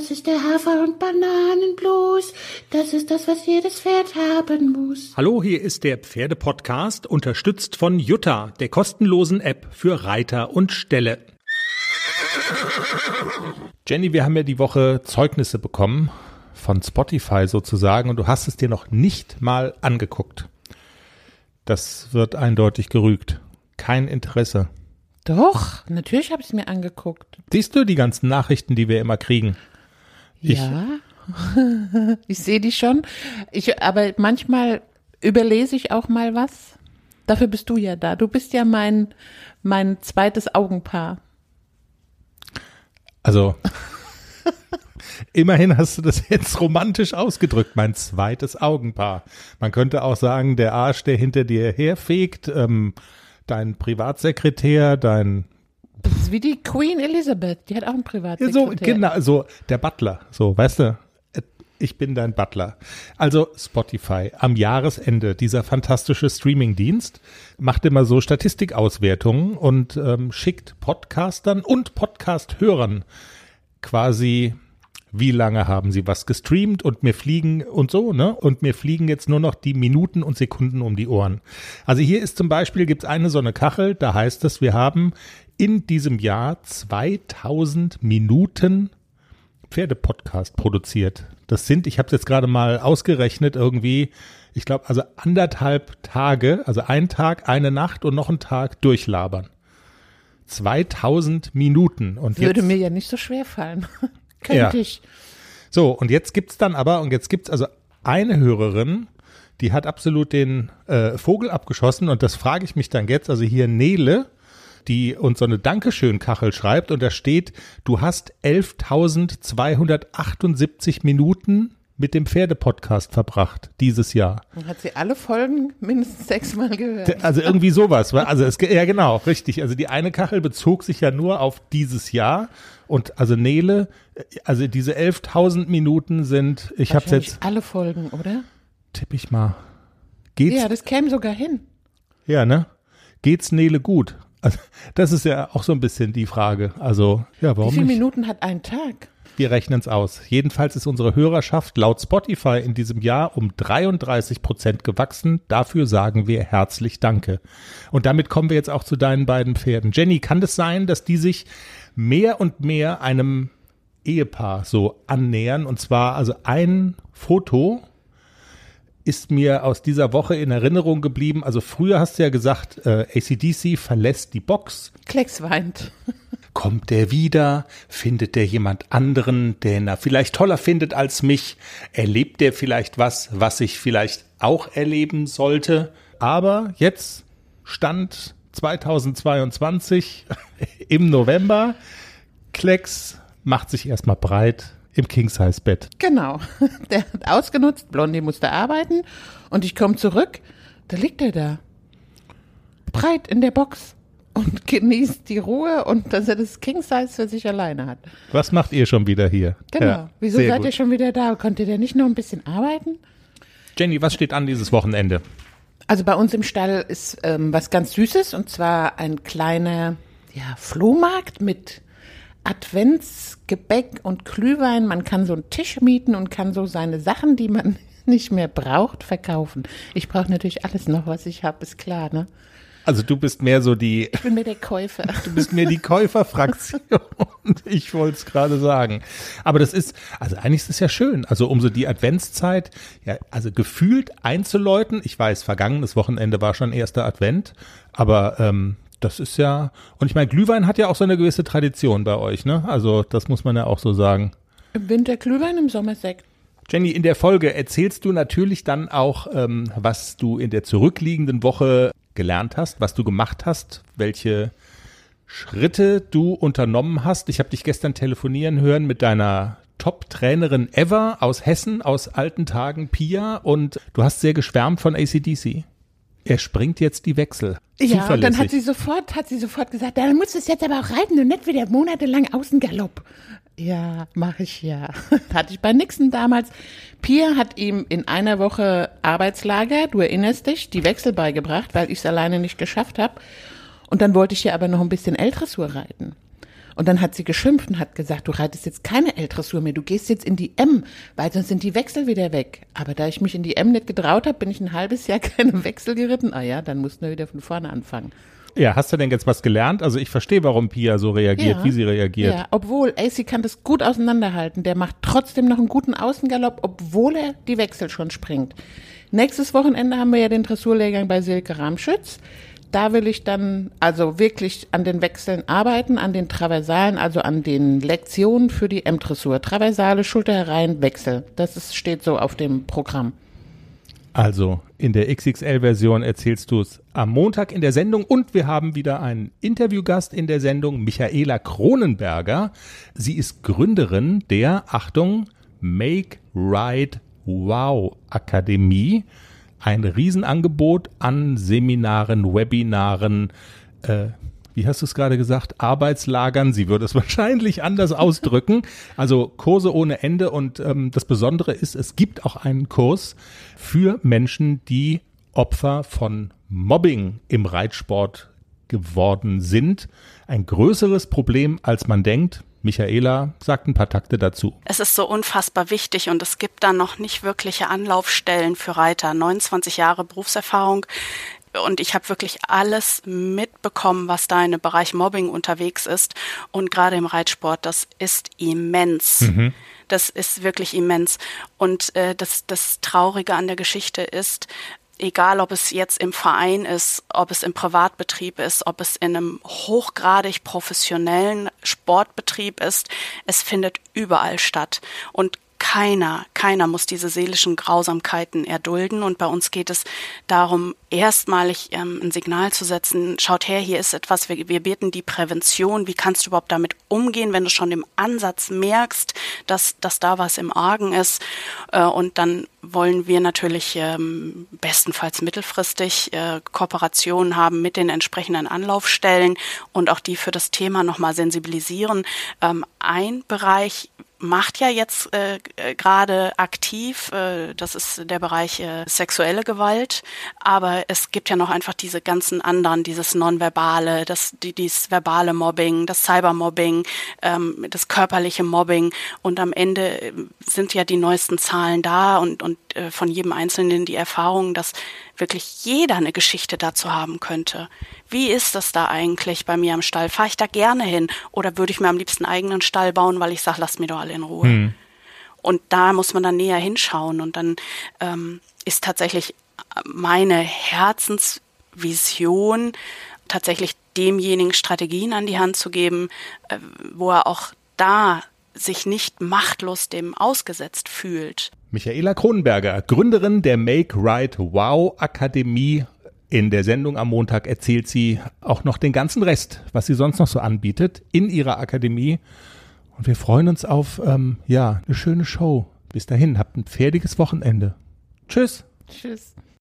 Das ist der Hafer- und Bananenblues. Das ist das, was jedes Pferd haben muss. Hallo, hier ist der Pferdepodcast, unterstützt von Jutta, der kostenlosen App für Reiter und Ställe. Jenny, wir haben ja die Woche Zeugnisse bekommen von Spotify sozusagen und du hast es dir noch nicht mal angeguckt. Das wird eindeutig gerügt. Kein Interesse. Doch, natürlich habe ich es mir angeguckt. Siehst du die ganzen Nachrichten, die wir immer kriegen? Ich- ja, ich sehe die schon. Ich, aber manchmal überlese ich auch mal was. Dafür bist du ja da. Du bist ja mein, mein zweites Augenpaar. Also, immerhin hast du das jetzt romantisch ausgedrückt, mein zweites Augenpaar. Man könnte auch sagen, der Arsch, der hinter dir herfegt, ähm, dein Privatsekretär, dein Das ist wie die Queen Elizabeth. Die hat auch einen Ja, Privatsekretär. so, genau, so der Butler, so, weißt du, äh, ich bin dein Butler. Also Spotify am Jahresende, dieser fantastische Streamingdienst, macht immer so Statistikauswertungen und ähm, schickt Podcastern und Podcast-Hörern quasi, wie lange haben sie was gestreamt und mir fliegen und so, ne? Und mir fliegen jetzt nur noch die Minuten und Sekunden um die Ohren. Also hier ist zum Beispiel, gibt's eine so eine Kachel, da heißt es, wir haben in diesem Jahr 2000 Minuten Pferdepodcast produziert. Das sind, ich habe es jetzt gerade mal ausgerechnet, irgendwie, ich glaube, also anderthalb Tage, also ein Tag, eine Nacht und noch einen Tag durchlabern. 2000 Minuten. Und Würde jetzt, mir ja nicht so schwer fallen. Könnte Ja. ich. So, und jetzt gibt's dann aber, und jetzt gibt's also eine Hörerin, die hat absolut den äh, Vogel abgeschossen und das frage ich mich dann jetzt, also hier Nele, die uns so eine Dankeschön-Kachel schreibt und da steht, du hast 11.278 Minuten mit dem Pferdepodcast verbracht dieses Jahr. Dann hat sie alle Folgen mindestens sechsmal gehört. Also irgendwie sowas. wa? Also es, ja genau, richtig. Also die eine Kachel bezog sich ja nur auf dieses Jahr und also Nele, also diese 11.000 Minuten sind, ich habe jetzt, alle Folgen, oder? tipp ich mal, geht's, Ja, ja, das käme sogar hin. ne? Geht's Nele gut? Also, das ist ja auch so ein bisschen die Frage. Also, ja, Wie warum viele nicht? Minuten hat ein Tag? Wir rechnen es aus. Jedenfalls ist unsere Hörerschaft laut Spotify in diesem Jahr um 33 Prozent gewachsen. Dafür sagen wir herzlich Danke. Und damit kommen wir jetzt auch zu deinen beiden Pferden. Jenny, kann es sein, dass die sich mehr und mehr einem Ehepaar so annähern? Und zwar also ein Foto ist mir aus dieser Woche in Erinnerung geblieben. Also früher hast du ja gesagt, äh, ACDC verlässt die Box Klecks weint. Kommt der wieder? Findet der jemand anderen, den er vielleicht toller findet als mich? Erlebt der vielleicht was, was ich vielleicht auch erleben sollte? Aber jetzt stand 2022 im November. Klecks macht sich erstmal breit im King-Size-Bett. Genau. Der hat ausgenutzt, Blondie musste arbeiten und ich komme zurück, da liegt er da. Breit in der Box und genießt die Ruhe und dass er das King Size für sich alleine hat. Was macht ihr schon wieder hier? Genau. Ja, Wieso seid gut. ihr schon wieder da? Konnte der nicht noch ein bisschen arbeiten? Jenny, was steht an dieses Wochenende? Also bei uns im Stall ist ähm, was ganz Süßes und zwar ein kleiner ja, Flohmarkt mit Adventsgebäck und Glühwein. Man kann so einen Tisch mieten und kann so seine Sachen, die man nicht mehr braucht, verkaufen. Ich brauche natürlich alles noch, was ich habe, ist klar, ne? Also du bist mehr so die Ich bin mir der Käufer. Du bist mir die Käuferfraktion. ich wollte es gerade sagen. Aber das ist, also eigentlich ist es ja schön. Also um so die Adventszeit, ja, also gefühlt einzuläuten. Ich weiß, vergangenes Wochenende war schon erster Advent, aber ähm, das ist ja, und ich meine, Glühwein hat ja auch so eine gewisse Tradition bei euch, ne? Also das muss man ja auch so sagen. Im Winter Glühwein, im Sommer Sekt. Jenny, in der Folge erzählst du natürlich dann auch, ähm, was du in der zurückliegenden Woche gelernt hast, was du gemacht hast, welche Schritte du unternommen hast. Ich habe dich gestern telefonieren hören mit deiner Top-Trainerin ever aus Hessen, aus alten Tagen, Pia, und du hast sehr geschwärmt von ACDC. Er springt jetzt die Wechsel. Ja, und dann hat sie sofort, hat sie sofort gesagt, dann musst du es jetzt aber auch reiten und nicht wieder monatelang Außengalopp. Ja, mache ich ja. Hatte ich bei Nixon damals. Pia hat ihm in einer Woche Arbeitslager, du erinnerst dich, die Wechsel beigebracht, weil ich es alleine nicht geschafft habe. Und dann wollte ich ja aber noch ein bisschen L-Dressur reiten. Und dann hat sie geschimpft und hat gesagt, du reitest jetzt keine L-Dressur mehr, du gehst jetzt in die M, weil sonst sind die Wechsel wieder weg. Aber da ich mich in die M nicht getraut habe, bin ich ein halbes Jahr keine Wechsel geritten. Ah ja, dann mussten wir wieder von vorne anfangen. Ja, hast du denn jetzt was gelernt? Also ich verstehe, warum Pia so reagiert, Ja. wie sie reagiert. Ja, obwohl AC kann das gut auseinanderhalten. Der macht trotzdem noch einen guten Außengalopp, obwohl er die Wechsel schon springt. Nächstes Wochenende haben wir ja den Dressurlehrgang bei Silke Ramschütz. Da will ich dann also wirklich an den Wechseln arbeiten, an den Traversalen, also an den Lektionen für die M-Dressur. Traversale, Schulter herein, Wechsel. Das ist, steht so auf dem Programm. Also in der XXL-Version erzählst du es am Montag in der Sendung und wir haben wieder einen Interviewgast in der Sendung, Michaela Kronenberger. Sie ist Gründerin der, Achtung, Make Right Wow Akademie. Ein Riesenangebot an Seminaren, Webinaren, äh, wie hast du es gerade gesagt, Arbeitslagern. Sie würde es wahrscheinlich anders ausdrücken. Also Kurse ohne Ende. Und ähm, das Besondere ist, es gibt auch einen Kurs für Menschen, die Opfer von Mobbing im Reitsport geworden sind. Ein größeres Problem, als man denkt. Michaela sagt ein paar Takte dazu. Es ist so unfassbar wichtig und es gibt da noch nicht wirkliche Anlaufstellen für Reiter. 29 Jahre Berufserfahrung und ich habe wirklich alles mitbekommen, was da in dem Bereich Mobbing unterwegs ist. Und gerade im Reitsport, das ist immens. Das ist wirklich immens. Und äh, das, das Traurige an der Geschichte ist, egal ob es jetzt im Verein ist, ob es im Privatbetrieb ist, ob es in einem hochgradig professionellen Sportbetrieb ist, es findet überall statt. Und keiner, keiner muss diese seelischen Grausamkeiten erdulden. Und bei uns geht es darum, erstmalig ähm, ein Signal zu setzen, schaut her, hier ist etwas, wir, wir beten die Prävention, wie kannst du überhaupt damit umgehen, wenn du schon im Ansatz merkst, dass, dass da was im Argen ist. Äh, und dann wollen wir natürlich ähm, bestenfalls mittelfristig äh, Kooperationen haben mit den entsprechenden Anlaufstellen und auch die für das Thema nochmal sensibilisieren. Ähm, ein Bereich, macht ja jetzt äh, äh, gerade aktiv, äh, das ist der Bereich äh, sexuelle Gewalt, aber es gibt ja noch einfach diese ganzen anderen, dieses nonverbale, das die, dieses verbale Mobbing, das Cybermobbing, ähm, das körperliche Mobbing und am Ende äh, sind ja die neuesten Zahlen da und und äh, von jedem Einzelnen die Erfahrung, dass wirklich jeder eine Geschichte dazu haben könnte. Wie ist das da eigentlich bei mir am Stall? Fahre ich da gerne hin oder würde ich mir am liebsten einen eigenen Stall bauen, weil ich sage, lasst mir doch alle in Ruhe. Und da muss man dann näher hinschauen und dann ähm, ist tatsächlich meine Herzensvision tatsächlich demjenigen Strategien an die Hand zu geben, äh, wo er auch da sich nicht machtlos dem ausgesetzt fühlt. Michaela Kronenberger, Gründerin der Make Right Wow Akademie. In der Sendung am Montag erzählt sie auch noch den ganzen Rest, was sie sonst noch so anbietet in ihrer Akademie. Und wir freuen uns auf, ähm, ja, eine schöne Show. Bis dahin, habt ein pferdiges Wochenende. Tschüss. Tschüss.